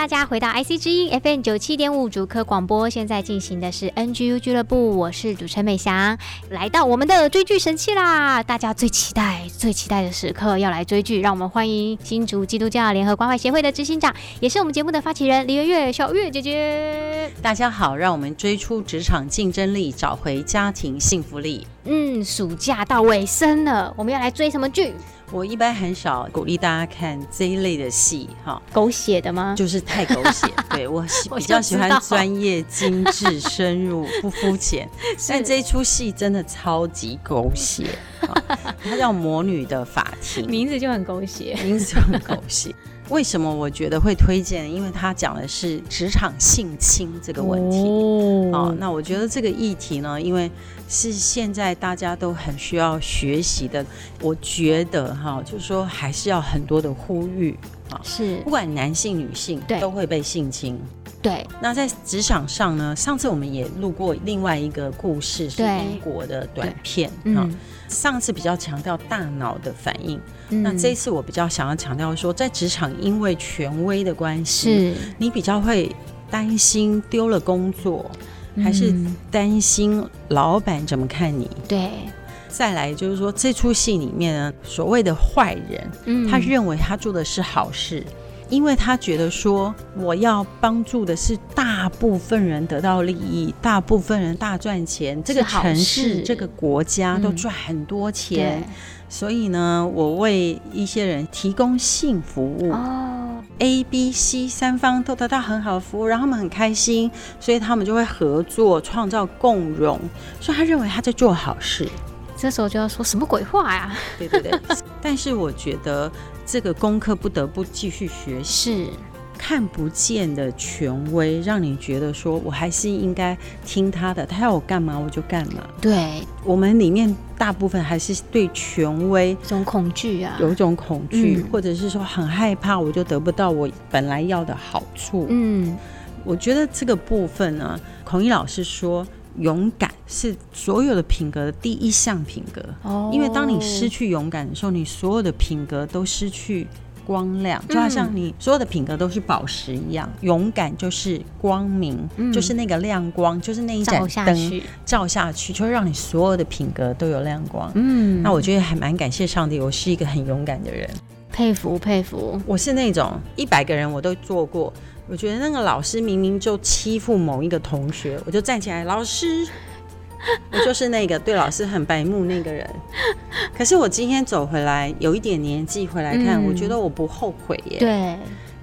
大家回到 IC 之音 FM 九七点五主科广播，现在进行的是 NGU 俱乐部，我是主持人美翔，来到我们的追剧神器啦！大家最期待、最期待的时刻要来追剧，让我们欢迎新竹基督教联合关怀协会的执行长，也是我们节目的发起人李月月小月姐姐。大家好，让我们追出职场竞争力，找回家庭幸福力。嗯，暑假到尾声了，我们要来追什么剧？我一般很少鼓励大家看这一类的戏，哈，狗血的吗？就是太狗血。对我比较喜欢专业、精致、深入、不肤浅。但这一出戏真的超级狗血，它叫《魔女的法庭》，名字就很狗血，名字就很狗血。为什么我觉得会推荐？因为它讲的是职场性侵这个问题。哦，哦，那我觉得这个议题呢，因为是现在大家都很需要学习的。我觉得哈，就是说还是要很多的呼吁啊，是不管男性女性都会被性侵。对，那在职场上呢，上次我们也录过另外一个故事，是英国的短片啊。上次比较强调大脑的反应，嗯、那这一次我比较想要强调说，在职场因为权威的关系，你比较会担心丢了工作，嗯、还是担心老板怎么看你？对，再来就是说，这出戏里面呢，所谓的坏人，嗯、他认为他做的是好事。因为他觉得说，我要帮助的是大部分人得到利益，大部分人大赚钱，这个城市、这个国家都赚很多钱，嗯、所以呢，我为一些人提供性服务哦，A、B、C 三方都得到很好的服务，然后他们很开心，所以他们就会合作，创造共荣，所以他认为他在做好事。这时候就要说什么鬼话呀？对 对对，但是我觉得。这个功课不得不继续学习，是看不见的权威，让你觉得说我还是应该听他的，他要我干嘛我就干嘛。对，我们里面大部分还是对权威一种恐惧啊，有一种恐惧，嗯、或者是说很害怕，我就得不到我本来要的好处。嗯，我觉得这个部分呢，孔毅老师说。勇敢是所有的品格的第一项品格，哦，因为当你失去勇敢的时候，你所有的品格都失去光亮，就好像你所有的品格都是宝石一样。勇敢就是光明，就是那个亮光，就是那一盏灯照下去，就会让你所有的品格都有亮光。嗯，那我觉得还蛮感谢上帝，我是一个很勇敢的人，佩服佩服。我是那种一百个人我都做过。我觉得那个老师明明就欺负某一个同学，我就站起来，老师，我就是那个对老师很白目那个人。可是我今天走回来，有一点年纪回来看，嗯、我觉得我不后悔耶。对，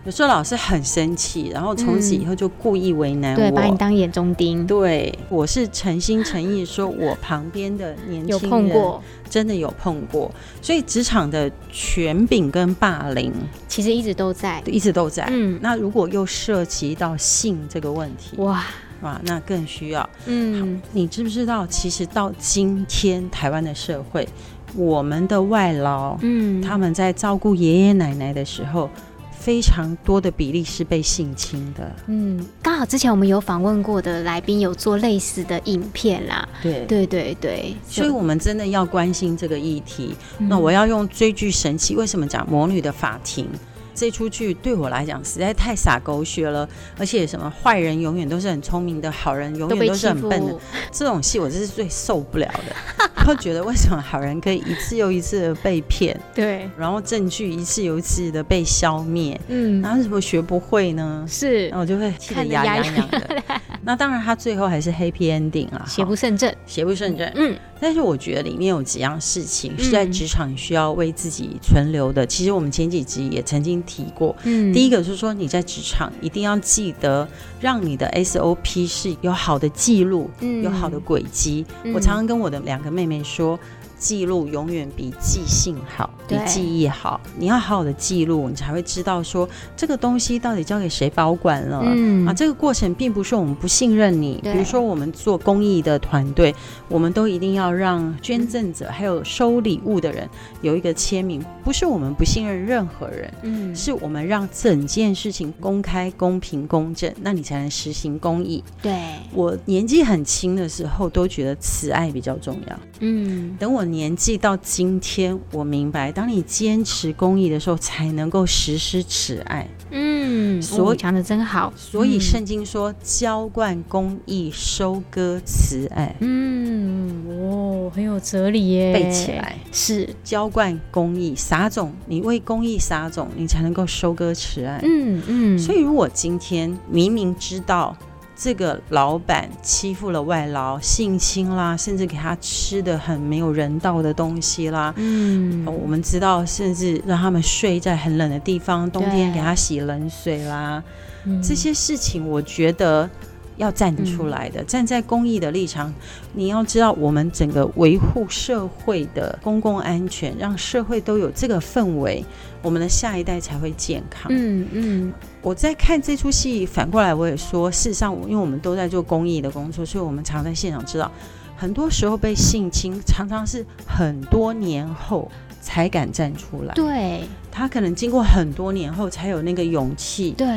有时候老师很生气，然后从此以后就故意为难我，对，把你当眼中钉。对，我是诚心诚意说，我旁边的年轻人有碰过，真的有碰过。所以职场的权柄跟霸凌。其实一直都在，一直都在。嗯，那如果又涉及到性这个问题，哇哇，那更需要。嗯，你知不知道？其实到今天台湾的社会，我们的外劳，嗯，他们在照顾爷爷奶奶的时候，非常多的比例是被性侵的。嗯，刚好之前我们有访问过的来宾有做类似的影片啦。对对对对，所以我们真的要关心这个议题。嗯、那我要用追剧神器，为什么讲魔女的法庭？这出剧对我来讲实在太洒狗血了，而且什么坏人永远都是很聪明的，好人永远都是很笨的。这种戏我真是最受不了的。我觉得为什么好人可以一次又一次的被骗？对，然后证据一次又一次的被消灭。嗯，然后怎么学不会呢？是，那我就会气得牙痒痒的。那当然，他最后还是 happy ending 啊，邪不胜正，邪不胜正。嗯，但是我觉得里面有几样事情是在职场需要为自己存留的。其实我们前几集也曾经提过。嗯，第一个就是说你在职场一定要记得，让你的 SOP 是有好的记录，嗯有好的轨迹。我常常跟我的两个妹妹说。记录永远比记性好，比记忆好。你要好好的记录，你才会知道说这个东西到底交给谁保管了。嗯啊，这个过程并不是我们不信任你。比如说我们做公益的团队，我们都一定要让捐赠者还有收礼物的人有一个签名，不是我们不信任任何人，嗯，是我们让整件事情公开、公平、公正，那你才能实行公益。对，我年纪很轻的时候都觉得慈爱比较重要，嗯，等我年纪到今天，我明白，当你坚持公益的时候，才能够实施慈爱。嗯，所以讲的真好。所以圣经说，浇灌公义，收割慈爱。嗯，哦，很有哲理耶。背起来，是浇灌公义，撒种，你为公义撒种，你才能够收割慈爱。嗯嗯。所以，如果今天明明知道。这个老板欺负了外劳，性侵啦，甚至给他吃的很没有人道的东西啦。嗯，我们知道，甚至让他们睡在很冷的地方，冬天给他洗冷水啦。这些事情，我觉得要站出来的，嗯、站在公益的立场，你要知道，我们整个维护社会的公共安全，让社会都有这个氛围，我们的下一代才会健康。嗯嗯。我在看这出戏，反过来我也说，事实上，因为我们都在做公益的工作，所以我们常在现场知道，很多时候被性侵，常常是很多年后才敢站出来。对。他可能经过很多年后才有那个勇气，对，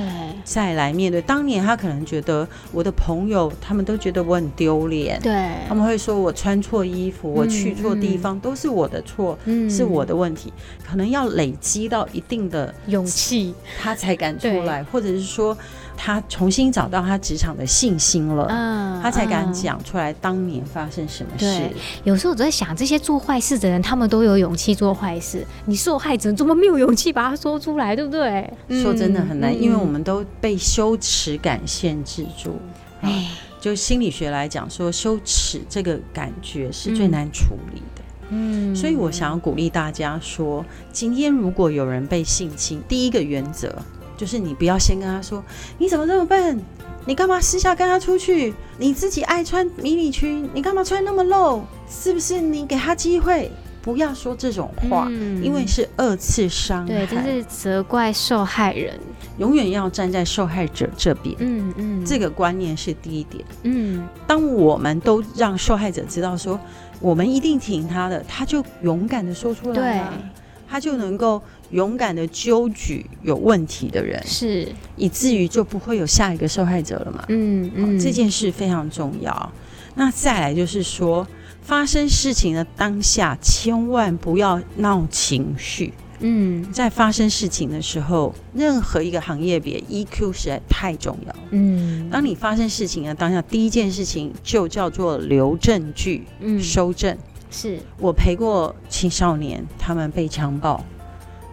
再来面对。当年他可能觉得我的朋友他们都觉得我很丢脸，对，他们会说我穿错衣服，我去错地方，都是我的错，是我的问题。可能要累积到一定的勇气，他才敢出来，或者是说他重新找到他职场的信心了，嗯，他才敢讲出来当年发生什么事。有时候我在想，这些做坏事的人，他们都有勇气做坏事，你受害者怎么没有勇气？把它说出来，对不对？说真的很难，嗯、因为我们都被羞耻感限制住。哎、嗯，就心理学来讲，说羞耻这个感觉是最难处理的。嗯，所以我想要鼓励大家说，今天如果有人被性侵，第一个原则就是你不要先跟他说：“你怎么这么笨？你干嘛私下跟他出去？你自己爱穿迷你裙，你干嘛穿那么露？是不是你给他机会？”不要说这种话，嗯、因为是二次伤害。对，就是责怪受害人，永远要站在受害者这边。嗯嗯，这个观念是第一点。嗯，当我们都让受害者知道说，我们一定挺他的，他就勇敢的说出来了，对他就能够勇敢的揪举有问题的人，是，以至于就不会有下一个受害者了嘛。嗯嗯，这件事非常重要。那再来就是说。发生事情的当下，千万不要闹情绪。嗯，在发生事情的时候，任何一个行业别 EQ 实在太重要。嗯，当你发生事情的当下，第一件事情就叫做留证据，嗯，收证。是我陪过青少年，他们被强暴。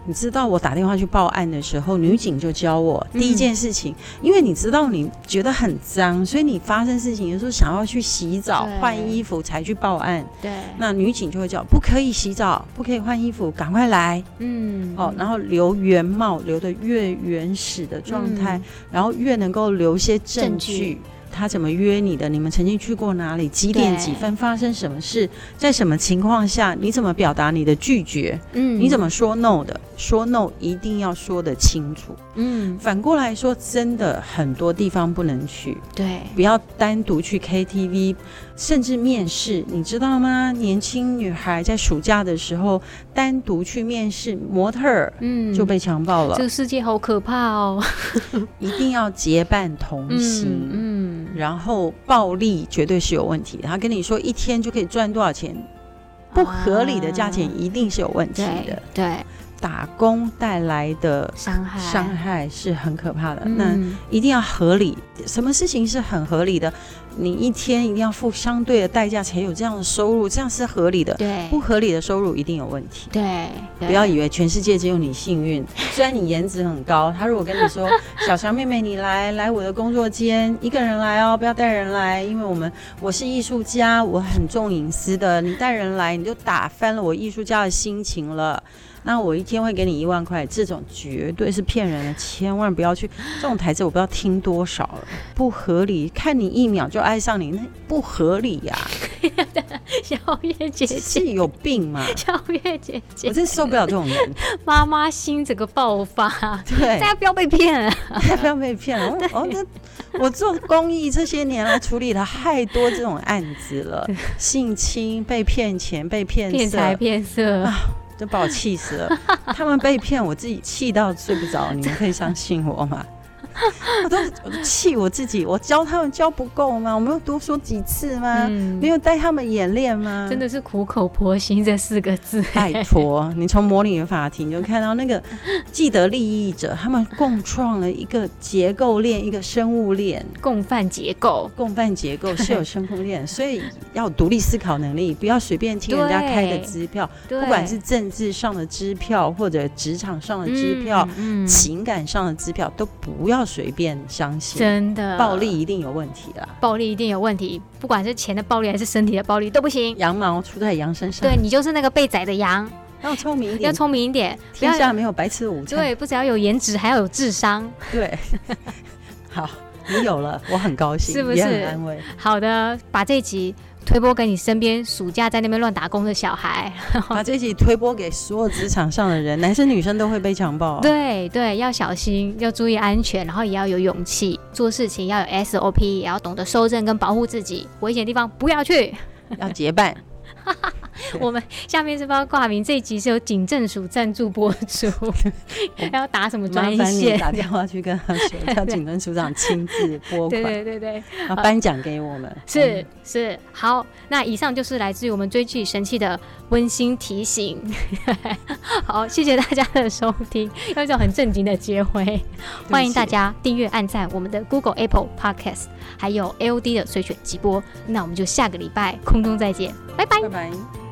你知道我打电话去报案的时候，女警就教我第一件事情，嗯、因为你知道你觉得很脏，所以你发生事情有时候想要去洗澡、换衣服才去报案。对，那女警就会叫不可以洗澡，不可以换衣服，赶快来。嗯，哦，然后留原貌，留得越原始的状态，嗯、然后越能够留些证据。他怎么约你的？你们曾经去过哪里？几点几分发生什么事？在什么情况下？你怎么表达你的拒绝？嗯，你怎么说 no 的？说 no 一定要说得清楚。嗯，反过来说，真的很多地方不能去。对，不要单独去 KTV，甚至面试，你知道吗？年轻女孩在暑假的时候单独去面试模特儿，嗯，就被强暴了。这个世界好可怕哦！一定要结伴同行。嗯，嗯，然后暴利绝对是有问题。他跟你说一天就可以赚多少钱，不合理的价钱一定是有问题的。啊，对。对打工带来的伤害伤害是很可怕的，嗯、那一定要合理。什么事情是很合理的？你一天一定要付相对的代价才有这样的收入，这样是合理的。对，不合理的收入一定有问题。对，对不要以为全世界只有你幸运。虽然你颜值很高，他如果跟你说：“ 小强妹妹，你来来我的工作间，一个人来哦，不要带人来，因为我们我是艺术家，我很重隐私的。你带人来，你就打翻了我艺术家的心情了。”那我一天会给你一万块，这种绝对是骗人的，千万不要去。这种台词我不知道听多少了，不合理。看你一秒就爱上你，那不合理呀、啊。小月姐姐是有病吗？小月姐姐，我真受不了这种人。妈妈心整个爆发，对，大家不要被骗了，大家不要被骗了。我做公益这些年来处理了太多这种案子了，性侵、被骗钱、被骗骗财骗色啊，都把我气死了。他们被骗，我自己气到睡不着。你们可以相信我吗？我都我都气我自己，我教他们教不够吗？我没有多说几次吗？嗯、没有带他们演练吗？真的是苦口婆心这四个字。拜托，你从模拟法庭就看到那个 既得利益者，他们共创了一个结构链，一个生物链，共犯结构，共犯结构是有生物链，所以要独立思考能力，不要随便听人家开的支票，不管是政治上的支票，或者职场上的支票，嗯嗯、情感上的支票，都不要。随便相信，真的暴力一定有问题啦！暴力一定有问题，不管是钱的暴力还是身体的暴力都不行。羊毛出在羊身上，对，你就是那个被宰的羊。要聪明一点，要聪明一点，天下没有白吃的午餐。对，不只要有颜值，还要有智商。对，好，你有了，我很高兴，是不是？很安慰。好的，把这集。推播给你身边暑假在那边乱打工的小孩，把这集推播给所有职场上的人，男生女生都会被强暴。对对，要小心，要注意安全，然后也要有勇气，做事情要有 SOP，也要懂得收证跟保护自己，危险的地方不要去，要结伴。我们下面是不知道挂名，这一集是由警政署赞助播出，还要打什么专线？打电话去跟他说，叫警政署长亲自拨款，对对对对，然后颁奖给我们。是是，好，那以上就是来自于我们追剧神器的温馨提醒。好，谢谢大家的收听，用一种很正经的结尾，欢迎大家订阅、按赞我们的 Google、Apple Podcast，还有 AOD 的随选直播。那我们就下个礼拜空中再见，拜拜。拜拜。